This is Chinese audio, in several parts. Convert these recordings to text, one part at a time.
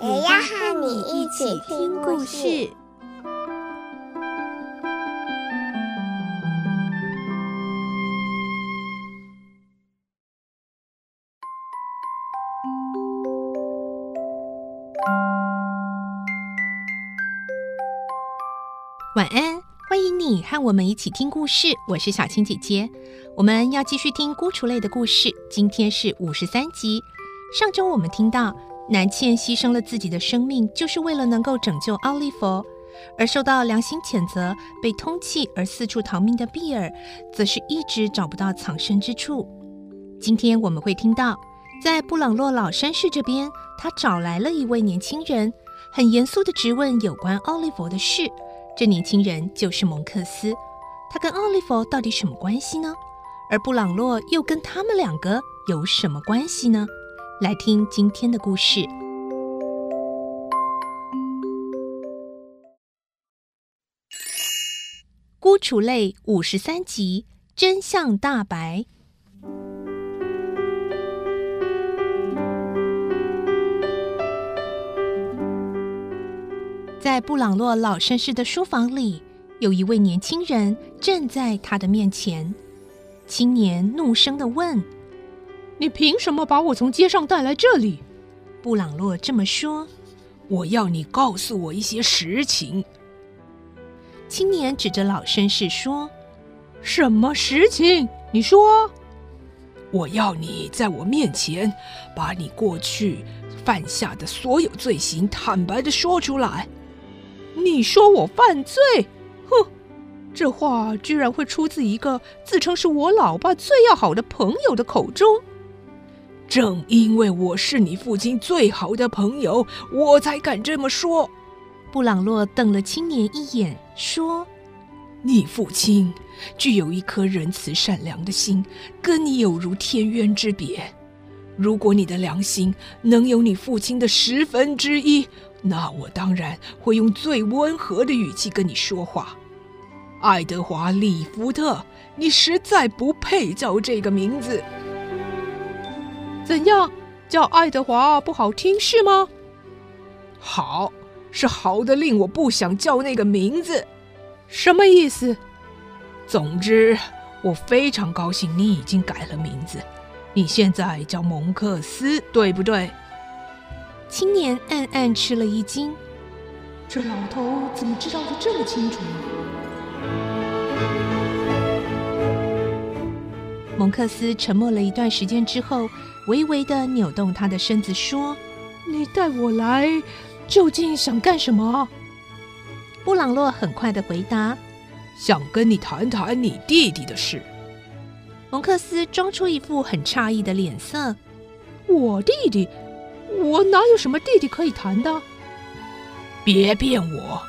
也要和你一起听故事。晚安，欢迎你和我们一起听故事。我是小青姐姐，我们要继续听孤雏类的故事。今天是五十三集。上周我们听到南茜牺牲了自己的生命，就是为了能够拯救奥利弗，而受到良心谴责、被通缉而四处逃命的比尔，则是一直找不到藏身之处。今天我们会听到，在布朗洛老绅士这边，他找来了一位年轻人，很严肃地质问有关奥利弗的事。这年轻人就是蒙克斯，他跟奥利弗到底什么关系呢？而布朗洛又跟他们两个有什么关系呢？来听今天的故事，《孤雏泪》五十三集，真相大白。在布朗洛老绅士的书房里，有一位年轻人站在他的面前。青年怒声地问：“你凭什么把我从街上带来这里？”布朗洛这么说：“我要你告诉我一些实情。”青年指着老绅士说：“什么实情？你说。”“我要你在我面前把你过去犯下的所有罪行坦白的说出来。”你说我犯罪？哼，这话居然会出自一个自称是我老爸最要好的朋友的口中。正因为我是你父亲最好的朋友，我才敢这么说。布朗洛瞪了青年一眼，说：“你父亲具有一颗仁慈善良的心，跟你有如天渊之别。如果你的良心能有你父亲的十分之一。”那我当然会用最温和的语气跟你说话，爱德华·利福特，你实在不配叫这个名字。怎样，叫爱德华不好听是吗？好，是好的令我不想叫那个名字。什么意思？总之，我非常高兴你已经改了名字，你现在叫蒙克斯，对不对？青年暗暗吃了一惊，这老头怎么知道的这么清楚？蒙克斯沉默了一段时间之后，微微的扭动他的身子说：“你带我来，究竟想干什么？”布朗洛很快的回答：“想跟你谈谈你弟弟的事。”蒙克斯装出一副很诧异的脸色：“我弟弟？”我哪有什么弟弟可以谈的？别骗我！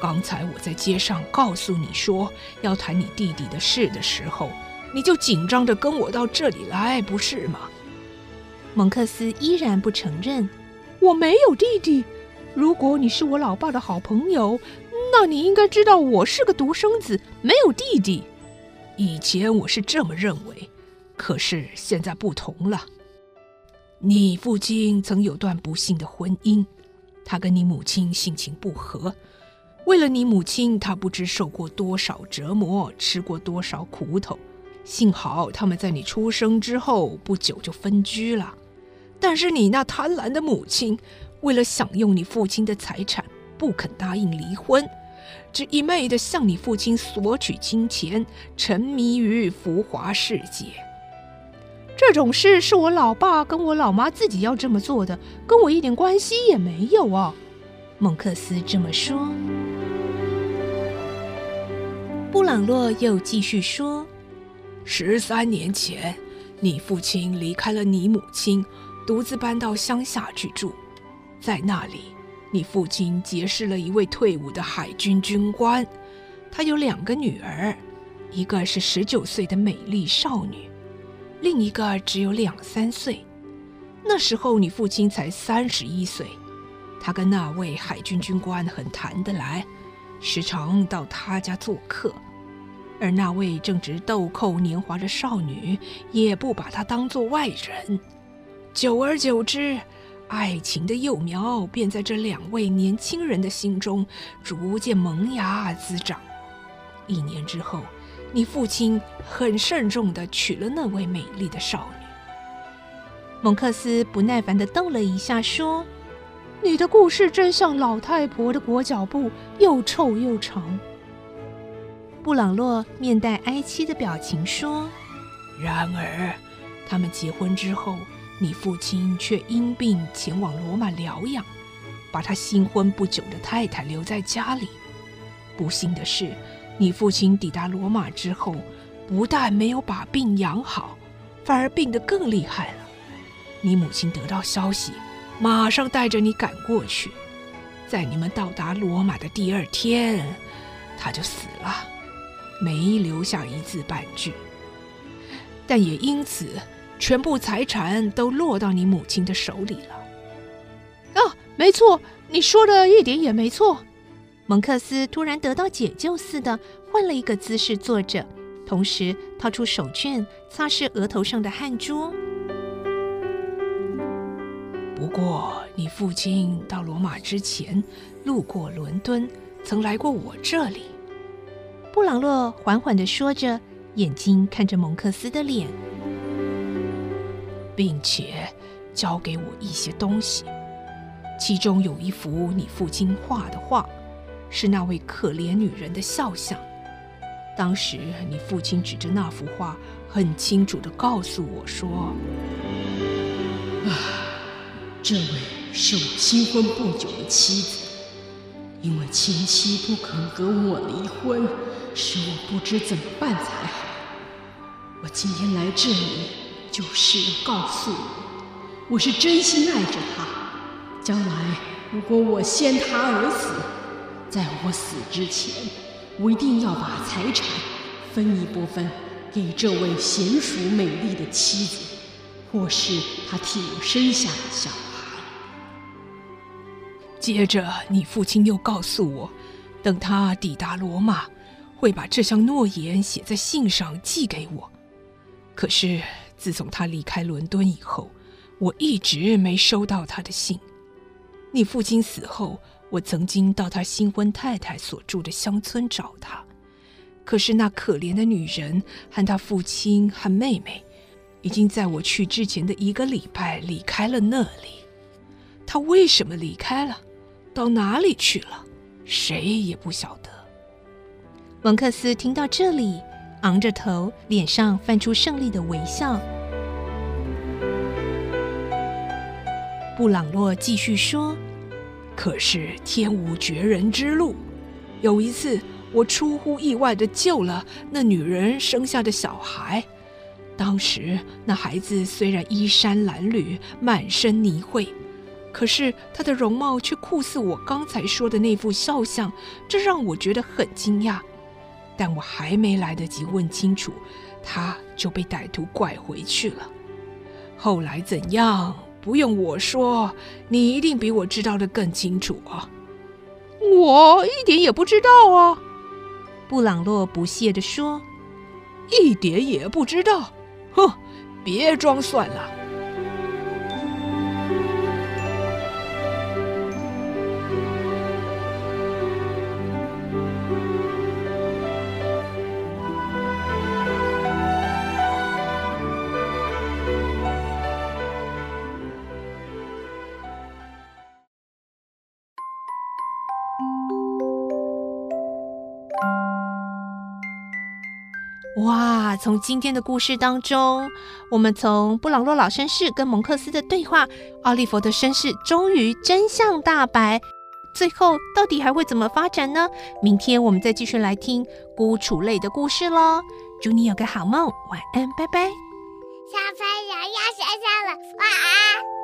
刚才我在街上告诉你说要谈你弟弟的事的时候，你就紧张着跟我到这里来，不是吗？蒙克斯依然不承认。我没有弟弟。如果你是我老爸的好朋友，那你应该知道我是个独生子，没有弟弟。以前我是这么认为，可是现在不同了。你父亲曾有段不幸的婚姻，他跟你母亲性情不合。为了你母亲，他不知受过多少折磨，吃过多少苦头。幸好他们在你出生之后不久就分居了。但是你那贪婪的母亲，为了享用你父亲的财产，不肯答应离婚，只一昧的向你父亲索取金钱，沉迷于浮华世界。这种事是我老爸跟我老妈自己要这么做的，跟我一点关系也没有啊。蒙克斯这么说。布朗洛又继续说：“十三年前，你父亲离开了你母亲，独自搬到乡下去住，在那里，你父亲结识了一位退伍的海军军官，他有两个女儿，一个是十九岁的美丽少女，另一个只有两三岁。那时候你父亲才三十一岁，他跟那位海军军官很谈得来，时常到他家做客。而那位正值豆蔻年华的少女，也不把他当作外人。久而久之，爱情的幼苗便在这两位年轻人的心中逐渐萌芽滋长。一年之后，你父亲很慎重地娶了那位美丽的少女。蒙克斯不耐烦地瞪了一下，说：“你的故事真像老太婆的裹脚布，又臭又长。”布朗洛面带哀戚的表情说：“然而，他们结婚之后，你父亲却因病前往罗马疗养，把他新婚不久的太太留在家里。不幸的是，你父亲抵达罗马之后，不但没有把病养好，反而病得更厉害了。你母亲得到消息，马上带着你赶过去。在你们到达罗马的第二天，他就死了。”没留下一字半句，但也因此，全部财产都落到你母亲的手里了。啊，没错，你说的一点也没错。蒙克斯突然得到解救似的，换了一个姿势坐着，同时掏出手绢擦拭额头上的汗珠。不过，你父亲到罗马之前，路过伦敦，曾来过我这里。布朗洛缓缓地说着，眼睛看着蒙克斯的脸，并且交给我一些东西，其中有一幅你父亲画的画，是那位可怜女人的肖像。当时你父亲指着那幅画，很清楚地告诉我说：“啊，这位是我新婚不久的妻子，因为前妻不肯跟我离婚。”使我不知怎么办才好。我今天来这里，就是要告诉你，我是真心爱着他。将来如果我先他而死，在我死之前，我一定要把财产分一部分给这位娴淑美丽的妻子，或是他替我生下的小孩。接着，你父亲又告诉我，等他抵达罗马。会把这项诺言写在信上寄给我。可是自从他离开伦敦以后，我一直没收到他的信。你父亲死后，我曾经到他新婚太太所住的乡村找他，可是那可怜的女人和他父亲和妹妹，已经在我去之前的一个礼拜离开了那里。他为什么离开了？到哪里去了？谁也不晓得。蒙克斯听到这里，昂着头，脸上泛出胜利的微笑。布朗洛继续说：“可是天无绝人之路，有一次我出乎意外的救了那女人生下的小孩。当时那孩子虽然衣衫褴褛、满身泥秽，可是他的容貌却酷似我刚才说的那幅肖像，这让我觉得很惊讶。”但我还没来得及问清楚，他就被歹徒拐回去了。后来怎样？不用我说，你一定比我知道的更清楚啊！我一点也不知道啊！布朗洛不屑地说：“一点也不知道？哼，别装蒜了。”哇！从今天的故事当中，我们从布朗洛老绅士跟蒙克斯的对话，奥利弗的身世终于真相大白。最后到底还会怎么发展呢？明天我们再继续来听孤雏泪的故事喽。祝你有个好梦，晚安，拜拜。小朋友要睡觉了，晚安。